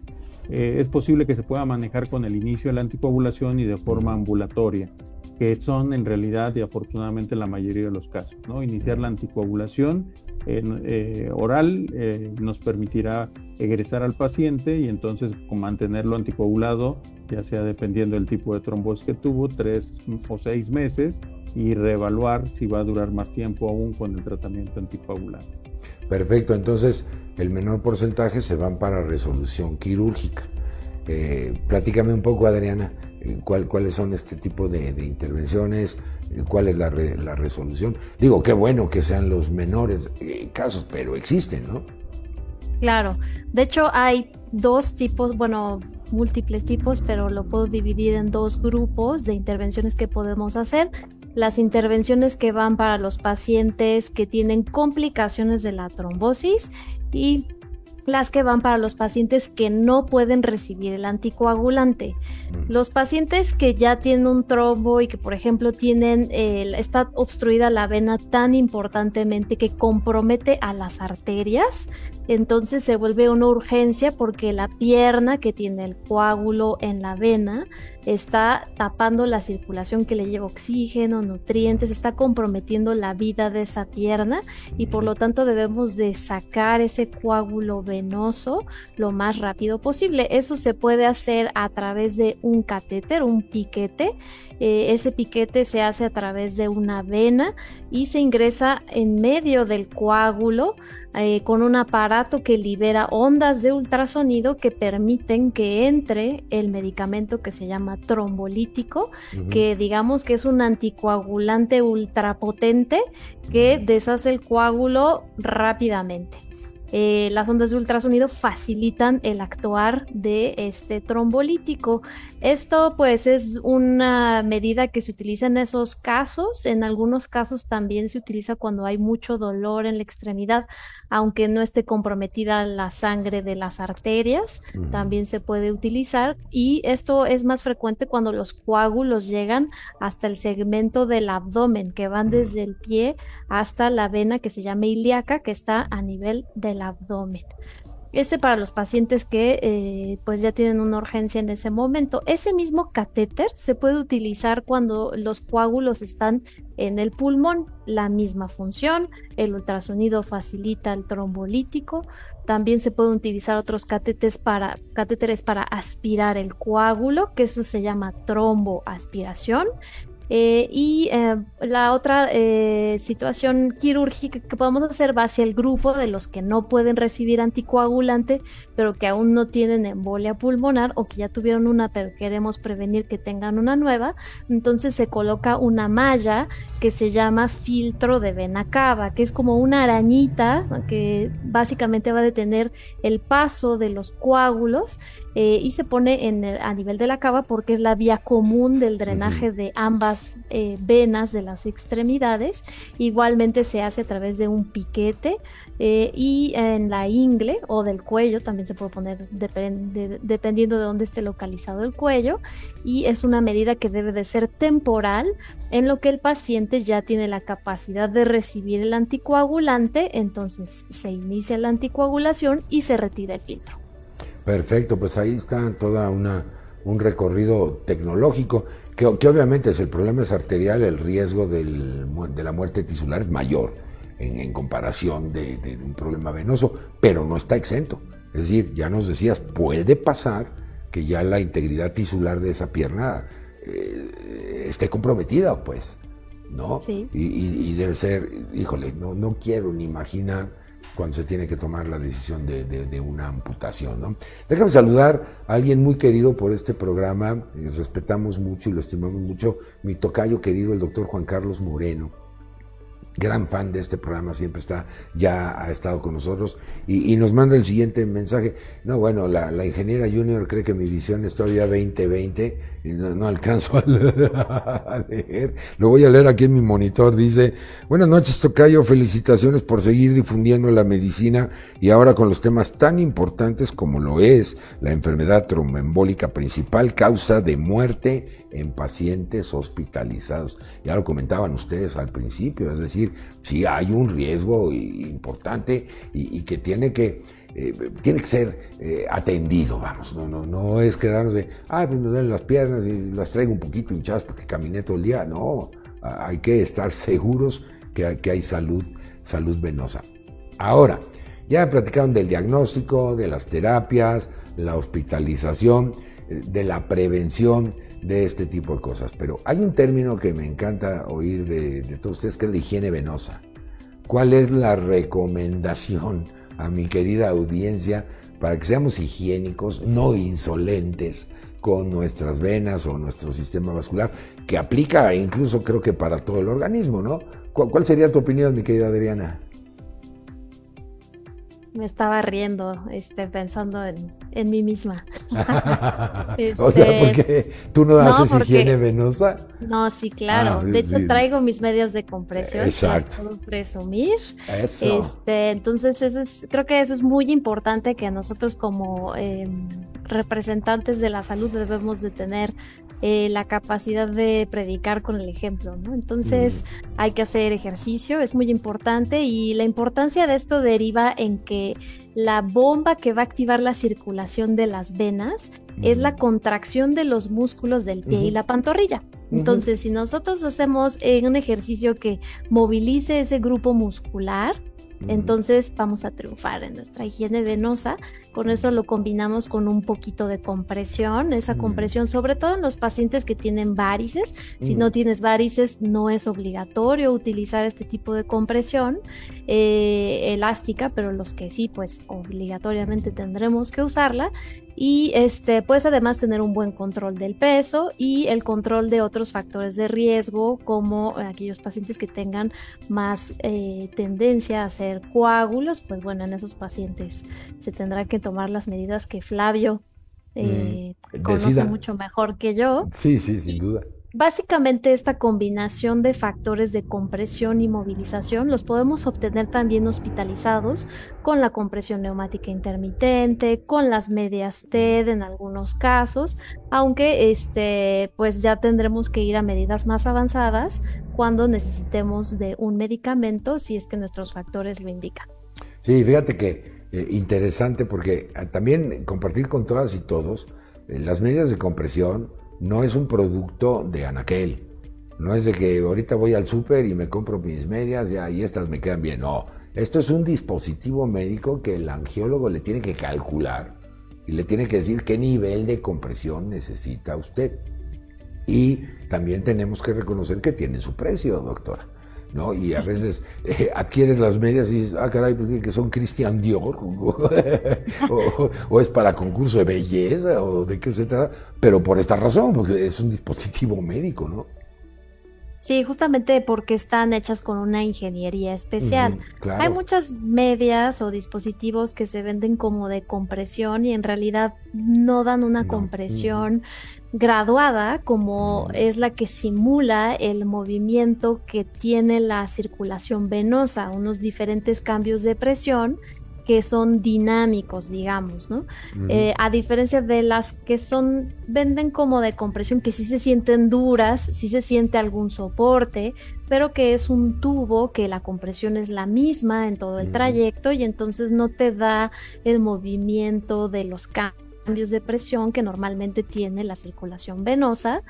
es posible que se pueda manejar con el inicio de la anticoagulación y de forma ambulatoria que son en realidad y afortunadamente la mayoría de los casos. ¿no? Iniciar la anticoagulación eh, oral eh, nos permitirá egresar al paciente y entonces mantenerlo anticoagulado, ya sea dependiendo del tipo de trombosis que tuvo, tres o seis meses y reevaluar si va a durar más tiempo aún con el tratamiento anticoagulante. Perfecto, entonces el menor porcentaje se van para resolución quirúrgica. Eh, platícame un poco, Adriana, cuáles son este tipo de, intervenciones, cuál es la, resolución. Digo, qué bueno que sean los menores casos, pero existen, ¿no? Claro, de hecho hay dos tipos, bueno, múltiples tipos, pero lo puedo dividir en dos grupos de intervenciones que podemos hacer. Las intervenciones que van para los pacientes que tienen complicaciones de la trombosis y las que van para los pacientes que no pueden recibir el anticoagulante. Mm. Los pacientes que ya tienen un trombo y que, por ejemplo, tienen, está obstruida la vena tan importantemente que compromete a las arterias, entonces se vuelve una urgencia porque la pierna que tiene el coágulo en la vena está tapando la circulación que le lleva oxígeno, nutrientes, está comprometiendo la vida de esa pierna y por lo tanto debemos de sacar ese coágulo venoso lo más rápido posible. Eso se puede hacer a través de un catéter, un piquete. Eh, ese piquete se hace a través de una vena y se ingresa en medio del coágulo eh, con un aparato que libera ondas de ultrasonido que permiten que entre el medicamento que se llama trombolítico, que digamos que es un anticoagulante ultrapotente que deshace el coágulo rápidamente. Eh, las ondas de ultrasonido facilitan el actuar de este trombolítico. Esto pues es una medida que se utiliza en esos casos, en algunos casos también se utiliza cuando hay mucho dolor en la extremidad, aunque no esté comprometida la sangre de las arterias, también se puede utilizar. Y esto es más frecuente cuando los coágulos llegan hasta el segmento del abdomen, que van desde el pie hasta la vena que se llama ilíaca, que está a nivel del abdomen. Ese para los pacientes que eh, pues ya tienen una urgencia en ese momento. Ese mismo catéter se puede utilizar cuando los coágulos están en el pulmón. La misma función, el ultrasonido facilita el trombolítico. También se pueden utilizar otros catéteres para, catéteres para aspirar el coágulo, que eso se llama tromboaspiración. Eh, y eh, la otra eh, situación quirúrgica que podemos hacer va hacia el grupo de los que no pueden recibir anticoagulante, pero que aún no tienen embolia pulmonar o que ya tuvieron una, pero queremos prevenir que tengan una nueva. Entonces se coloca una malla que se llama filtro de vena cava, que es como una arañita que básicamente va a detener el paso de los coágulos y se pone en a nivel de la cava porque es la vía común del drenaje de ambas eh, venas de las extremidades. Igualmente se hace a través de un piquete eh, y en la ingle o del cuello también se puede poner dependiendo de dónde esté localizado el cuello y es una medida que debe de ser temporal en lo que el paciente ya tiene la capacidad de recibir el anticoagulante, entonces se inicia la anticoagulación y se retira el filtro. Perfecto, pues ahí está toda una un recorrido tecnológico que, obviamente es el problema es arterial, el riesgo de la muerte tisular es mayor en, comparación de, un problema venoso, pero no está exento. Es decir, ya nos decías, puede pasar que ya la integridad tisular de esa pierna eh, esté comprometida, pues, ¿no? Sí. Y, y, debe ser, híjole, no, no quiero ni imaginar cuando se tiene que tomar la decisión de, una amputación. ¿no? Déjame saludar a alguien muy querido por este programa, eh, respetamos mucho y lo estimamos mucho, mi tocayo querido, el doctor Juan Carlos Moreno gran fan de este programa, siempre está, ya ha estado con nosotros y, nos manda el siguiente mensaje. No, bueno, la, la, ingeniera junior cree que mi visión es todavía 2020 y no, alcanzo a leer, Lo voy a leer aquí en mi monitor. Dice, buenas noches Tocayo, felicitaciones por seguir difundiendo la medicina y ahora con los temas tan importantes como lo es la enfermedad tromboembólica principal causa de muerte en pacientes hospitalizados. Ya lo comentaban ustedes al principio, es decir, si hay un riesgo importante y, que tiene que eh, tiene que ser eh, atendido, vamos, no, no, no es quedarnos de, ay, pues me duelen las piernas y las traigo un poquito hinchadas porque caminé todo el día, no, hay que estar seguros que, que hay salud, salud venosa. Ahora, ya platicaron del diagnóstico, de las terapias, la hospitalización, eh, de la prevención, de este tipo de cosas. Pero hay un término que me encanta oír de, todos ustedes, que es la higiene venosa. ¿Cuál es la recomendación a mi querida audiencia para que seamos higiénicos, no insolentes, con nuestras venas o nuestro sistema vascular, que aplica incluso creo que para todo el organismo, ¿no? ¿Cuál sería tu opinión, mi querida Adriana? Me estaba riendo, este, pensando en, en mí misma. o sea, este, porque tú no haces higiene venosa. No, sí, claro. Ah, de hecho, traigo mis medios de compresión. Exacto. Puedo presumir. Eso. Este, entonces, eso es, creo que eso es muy importante que nosotros como em, representantes de la salud debemos de tener eh, la capacidad de predicar con el ejemplo, ¿no? Entonces hay que hacer ejercicio, es muy importante y la importancia de esto deriva en que la bomba que va a activar la circulación de las venas es la contracción de los músculos del pie y la pantorrilla. Entonces, si nosotros hacemos eh, un ejercicio que movilice ese grupo muscular, entonces vamos a triunfar en nuestra higiene venosa. Con eso lo combinamos con un poquito de compresión, esa compresión, sobre todo en los pacientes que tienen varices. Si no tienes varices, no es obligatorio utilizar este tipo de compresión eh, elástica, pero los que sí, pues obligatoriamente tendremos que usarla. Y este puedes además tener un buen control del peso y el control de otros factores de riesgo como aquellos pacientes que tengan más eh, tendencia a hacer coágulos pues bueno en esos pacientes se tendrá que tomar las medidas que Flavio mm, eh, conoce mucho mejor que yo. Sí sí sin duda. Básicamente esta combinación de factores de compresión y movilización los podemos obtener también hospitalizados con la compresión neumática intermitente, con las medias TED en algunos casos, aunque este pues ya tendremos que ir a medidas más avanzadas cuando necesitemos de un medicamento si es que nuestros factores lo indican. Sí, fíjate que eh, interesante porque ah, también compartir con todas y todos eh, las medidas de compresión no es un producto de anaquel. No es de que ahorita voy al súper y me compro mis medias ya, y estas me quedan bien. No, esto es un dispositivo médico que el angiólogo le tiene que calcular y le tiene que decir qué nivel de compresión necesita usted. Y también tenemos que reconocer que tiene su precio, doctora. ¿No? Y a veces eh, adquieres las medias y dices, ah, caray, pues, que son Christian Dior, o, es para concurso de belleza, o de qué se trata, pero por esta razón, porque es un dispositivo médico, ¿no? Sí, justamente porque están hechas con una ingeniería especial. Hay muchas medias o dispositivos que se venden como de compresión y en realidad no dan una compresión graduada como es la que simula el movimiento que tiene la circulación venosa, unos diferentes cambios de presión que son dinámicos, digamos, ¿no? Eh, a diferencia de las que son, venden como de compresión, que sí se sienten duras, sí se siente algún soporte, pero que es un tubo que la compresión es la misma en todo el trayecto y entonces no te da el movimiento de los cambios cambios de presión que normalmente tiene la circulación venosa,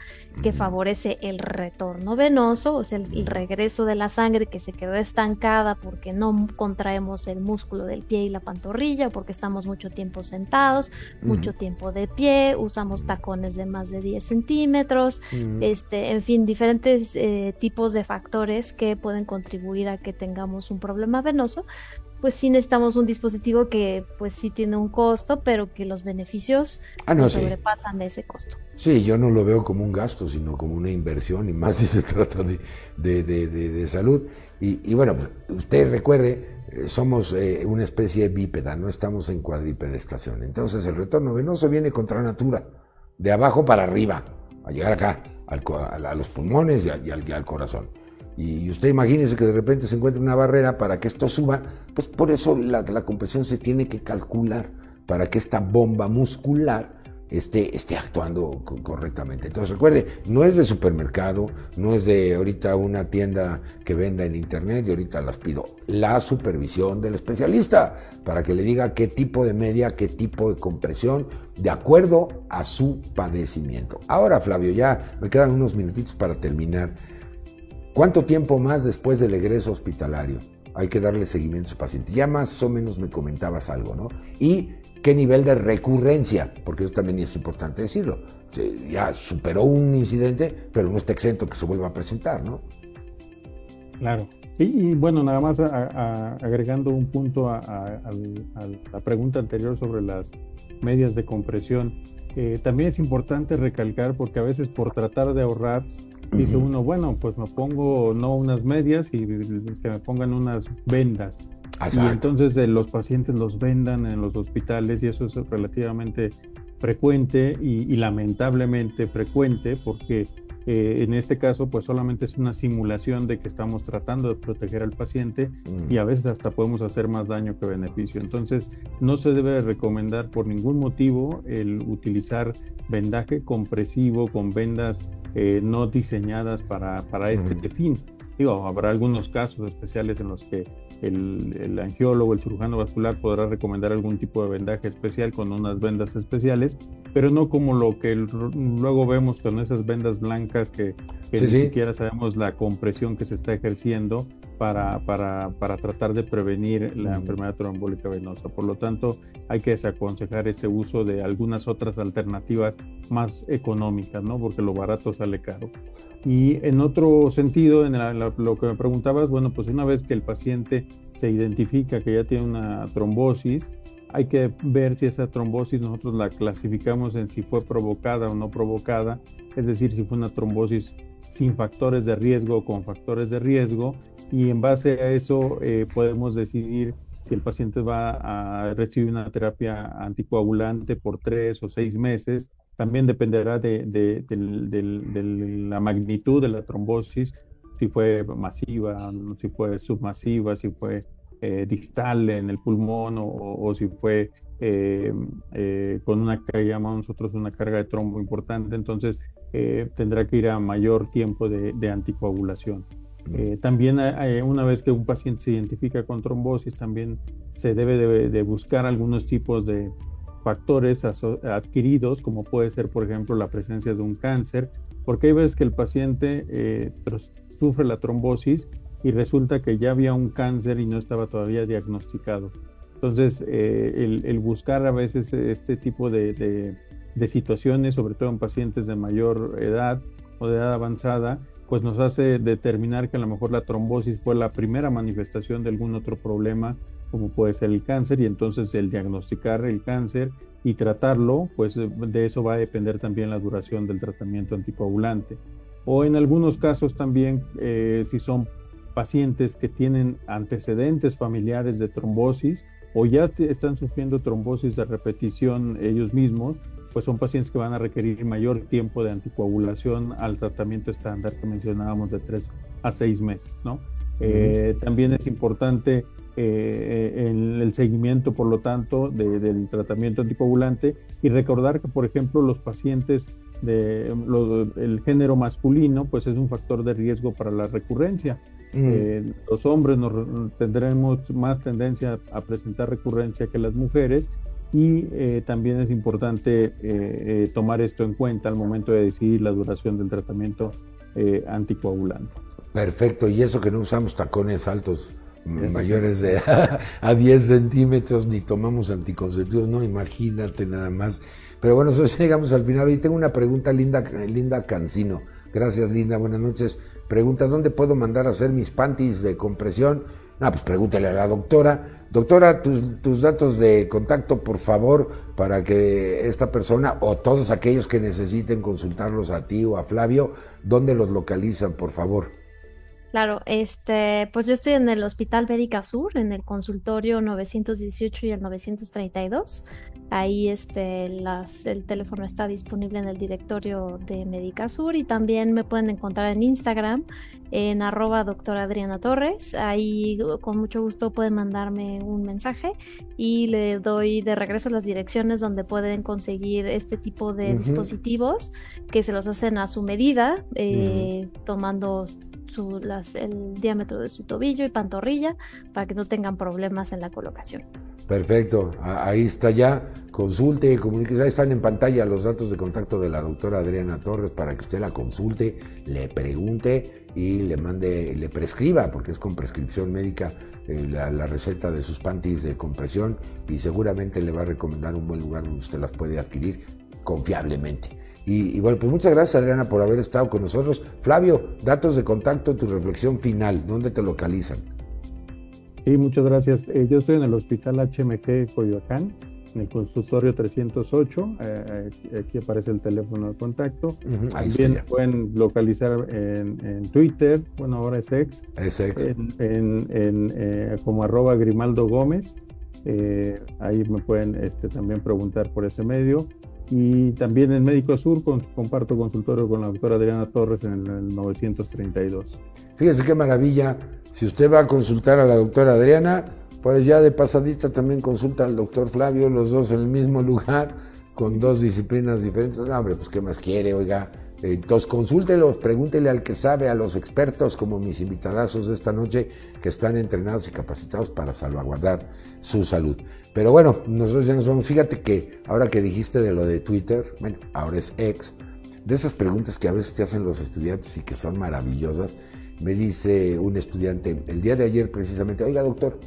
que favorece el retorno venoso, o sea, el, regreso de la sangre que se quedó estancada porque no contraemos el músculo del pie y la pantorrilla, porque estamos mucho tiempo sentados, mucho tiempo de pie, usamos tacones de más de 10 centímetros, este, en fin, diferentes eh, tipos de factores que pueden contribuir a que tengamos un problema venoso, pues sí necesitamos un dispositivo que pues sí tiene un costo, pero que los beneficios ah, no, sobrepasan ese costo. Sí, yo no lo veo como un gasto, sino como una inversión, y más si se trata de, de, salud. Y, bueno, pues, usted recuerde, eh, somos eh, una especie bípeda, no estamos en cuadripedestación. Entonces el retorno venoso viene contra natura, de abajo para arriba, a llegar acá, a, los pulmones y, al corazón. Y usted imagínese que de repente se encuentra una barrera para que esto suba, pues por eso la, compresión se tiene que calcular para que esta bomba muscular esté, esté actuando correctamente. Entonces recuerde, no es de supermercado, no es de ahorita una tienda que venda en internet y ahorita las pido. La supervisión del especialista para que le diga qué tipo de media, qué tipo de compresión, de acuerdo a su padecimiento. Ahora, Flavio, ya me quedan unos minutitos para terminar. ¿Cuánto tiempo más después del egreso hospitalario hay que darle seguimiento a su paciente? Ya más o menos me comentabas algo, ¿no? Y qué nivel de recurrencia, porque eso también es importante decirlo. Ya superó un incidente, pero no está exento que se vuelva a presentar, ¿no? Claro. Y, bueno, nada más agregando un punto a, la pregunta anterior sobre las medias de compresión. Eh, también es importante recalcar porque a veces por tratar de ahorrar, dice uno, bueno, pues me pongo no unas medias y que me pongan unas vendas. Y entonces eh, los pacientes los vendan en los hospitales y eso es relativamente frecuente y, lamentablemente frecuente porque eh, en este caso pues solamente es una simulación de que estamos tratando de proteger al paciente mm. y a veces hasta podemos hacer más daño que beneficio. Entonces no se debe recomendar por ningún motivo el utilizar vendaje compresivo con vendas eh, no diseñadas para, para este fin. Digo, habrá algunos casos especiales en los que el, el, angiólogo, el cirujano vascular podrá recomendar algún tipo de vendaje especial con unas vendas especiales, pero no como lo que luego vemos con esas vendas blancas que, ni siquiera sabemos la compresión que se está ejerciendo para, para, para tratar de prevenir la enfermedad trombólica venosa. Por lo tanto, hay que desaconsejar ese uso de algunas otras alternativas más económicas, ¿no? Porque lo barato sale caro. Y en otro sentido, en lo que me preguntabas, bueno, pues una vez que el paciente se identifica que ya tiene una trombosis, hay que ver si esa trombosis nosotros la clasificamos en si fue provocada o no provocada, es decir, si fue una trombosis sin factores de riesgo o con factores de riesgo, y en base a eso eh, podemos decidir si el paciente va a recibir una terapia anticoagulante por tres o seis meses. También dependerá de, la magnitud de la trombosis, si fue masiva, si fue submasiva, si fue eh, distal en el pulmón o, si fue eh, con una que llamamos nosotros una carga de trombo importante. Entonces tendrá que ir a mayor tiempo de anticoagulación. Eh, también eh, una vez que un paciente se identifica con trombosis, también se debe de, buscar algunos tipos de factores adquiridos, como puede ser, por ejemplo, la presencia de un cáncer, porque hay veces que el paciente eh, sufre la trombosis y resulta que ya había un cáncer y no estaba todavía diagnosticado. Entonces, el, buscar a veces este tipo de situaciones, sobre todo en pacientes de mayor edad o de edad avanzada, pues nos hace determinar que a lo mejor la trombosis fue la primera manifestación de algún otro problema, como puede ser el cáncer, y entonces el diagnosticar el cáncer y tratarlo, pues de eso va a depender también la duración del tratamiento anticoagulante. O en algunos casos también, eh, si son pacientes que tienen antecedentes familiares de trombosis o ya están sufriendo trombosis de repetición ellos mismos, pues son pacientes que van a requerir mayor tiempo de anticoagulación al tratamiento estándar que mencionábamos de 3 a 6 meses, ¿no? Eh, también es importante eh, el, seguimiento, por lo tanto, del tratamiento anticoagulante y recordar que, por ejemplo, los pacientes del género masculino, pues es un factor de riesgo para la recurrencia. Eh, los hombres nos, tendremos más tendencia a presentar recurrencia que las mujeres y eh, también es importante eh, eh, tomar esto en cuenta al momento de decidir la duración del tratamiento anticoagulante. Perfecto, y eso que no usamos tacones altos mayores de a 10 centímetros ni tomamos anticonceptivos, no, imagínate nada más. Pero bueno, eso llegamos al final. Y tengo una pregunta, Linda, Linda Cancino. Gracias, Linda, buenas noches. Pregunta, ¿dónde puedo mandar a hacer mis panties de compresión? No, pues pregúntale a la doctora. Doctora, tus, datos de contacto, por favor, para que esta persona o todos aquellos que necesiten consultarlos a ti o a Flavio, ¿dónde los localizan, por favor? Claro, este, pues yo estoy en el Hospital Médica Sur, en el consultorio 918 y el 932. Ahí este, las, el teléfono está disponible en el directorio de Médica Sur y también me pueden encontrar en Instagram en arroba doctora Adriana Torres. Ahí con mucho gusto pueden mandarme un mensaje y le doy de regreso las direcciones donde pueden conseguir este tipo de dispositivos que se los hacen a su medida, eh, tomando el diámetro de su tobillo y pantorrilla para que no tengan problemas en la colocación. Perfecto, ahí está ya. Consulte, comunique. Ahí están en pantalla los datos de contacto de la doctora Adriana Torres para que usted la consulte, le pregunte y le mande, le prescriba, porque es con prescripción médica, eh, la, la, receta de sus panties de compresión y seguramente le va a recomendar un buen lugar donde usted las puede adquirir confiablemente. Y, bueno, pues muchas gracias Adriana por haber estado con nosotros. Flavio, datos de contacto, tu reflexión final, ¿dónde te localizan? Sí, muchas gracias. Eh, yo estoy en el Hospital HMG Coyoacán. mi consultorio 308, eh, aquí aparece el teléfono de contacto. También pueden localizar en, Twitter, bueno, ahora es ex, es ex. En, en, como arroba Grimaldo Gómez. ahí me pueden este, también preguntar por ese medio. Y también en Médico Sur comparto consultorio con la doctora Adriana Torres en el 932. Fíjese qué maravilla. Si usted va a consultar a la doctora Adriana, pues ya de pasadita también consulta al doctor Flavio, los dos en el mismo lugar, con dos disciplinas diferentes. No, hombre, pues qué más quiere, oiga. Entonces consúltelos, pregúntele al que sabe, a los expertos como mis invitadazos de esta noche, que están entrenados y capacitados para salvaguardar su salud. Pero bueno, nosotros ya nos vamos. Fíjate que ahora que dijiste de lo de Twitter, bueno, ahora es ex, de esas preguntas que a veces te hacen los estudiantes y que son maravillosas, me dice un estudiante el día de ayer precisamente, oiga doctor,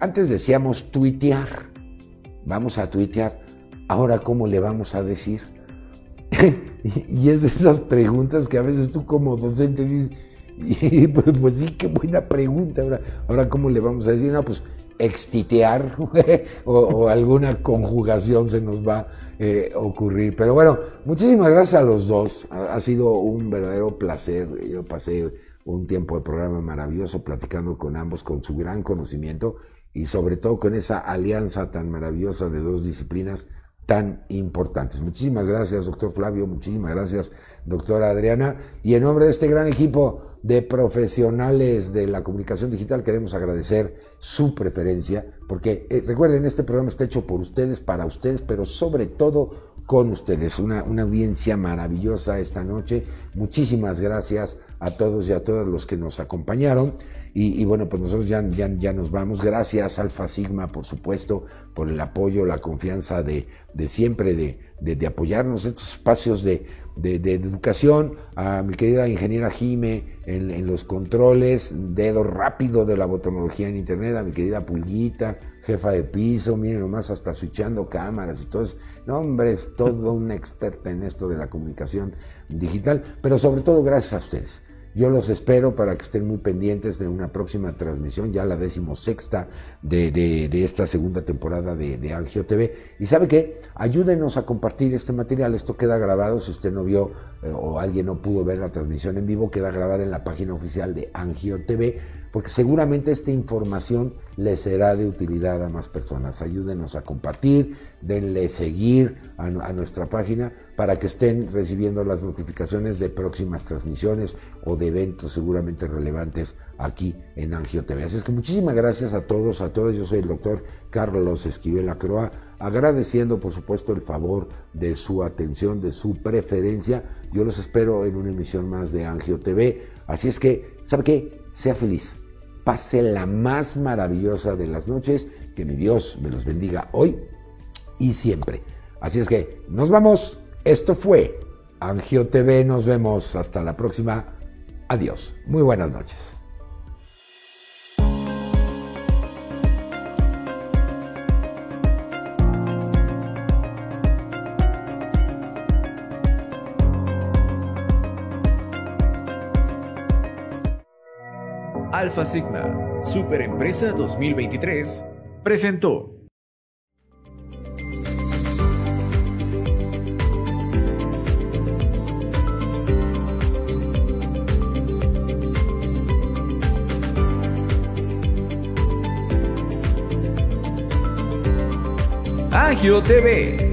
antes decíamos tuitear, vamos a tuitear, ahora cómo le vamos a decir. y es de esas preguntas que a veces tú como docente dices, pues, pues, sí, qué buena pregunta. Ahora, ahora, ¿cómo le vamos a decir? No, pues extitear o, alguna conjugación se nos va a eh, ocurrir. Pero bueno, muchísimas gracias a los dos. Ha, sido un verdadero placer. Yo pasé un tiempo de programa maravilloso platicando con ambos, con su gran conocimiento y sobre todo con esa alianza tan maravillosa de dos disciplinas tan importantes. Muchísimas gracias, doctor Flavio. Muchísimas gracias, doctora Adriana. Y en nombre de este gran equipo de profesionales de la comunicación digital queremos agradecer su preferencia, porque eh, recuerden, este programa está hecho por ustedes, para ustedes, pero sobre todo con ustedes. Una, una audiencia maravillosa esta noche. Muchísimas gracias a todos y a todas los que nos acompañaron. Y, bueno, pues nosotros ya, ya, ya, nos vamos. Gracias, Alfa Sigma, por supuesto, por el apoyo, la confianza de, de siempre, de, de, de apoyarnos estos espacios de de, educación, a mi querida ingeniera Jime en, los controles, dedo rápido de la botonología en internet, a mi querida Pulguita, jefa de piso, miren nomás hasta switchando cámaras y todo eso. No, hombre, es todo una experta en esto de la comunicación digital, pero sobre todo gracias a ustedes. Yo los espero para que estén muy pendientes de una próxima transmisión, ya la decimosexta de, de, esta segunda temporada de, de, Angio TV. Y sabe qué, ayúdenos a compartir este material. Esto queda grabado, si usted no vio eh, o alguien no pudo ver la transmisión en vivo, queda grabada en la página oficial de Angio TV porque seguramente esta información le será de utilidad a más personas. Ayúdenos a compartir, denle seguir a, nuestra página para que estén recibiendo las notificaciones de próximas transmisiones o de eventos seguramente relevantes aquí en Angio TV. Así es que muchísimas gracias a todos, a todos. Yo soy el doctor Carlos Esquivel Acroa, agradeciendo por supuesto el favor de su atención, de su preferencia. Yo los espero en una emisión más de Angio TV. Así es que, ¿sabe qué? Sea feliz pase la más maravillosa de las noches, que mi Dios me los bendiga hoy y siempre. Así es que nos vamos, esto fue Angio TV, nos vemos. Hasta la próxima, adiós, muy buenas noches. Alfa Sigma, Superempresa 2023, presentó. Agio TV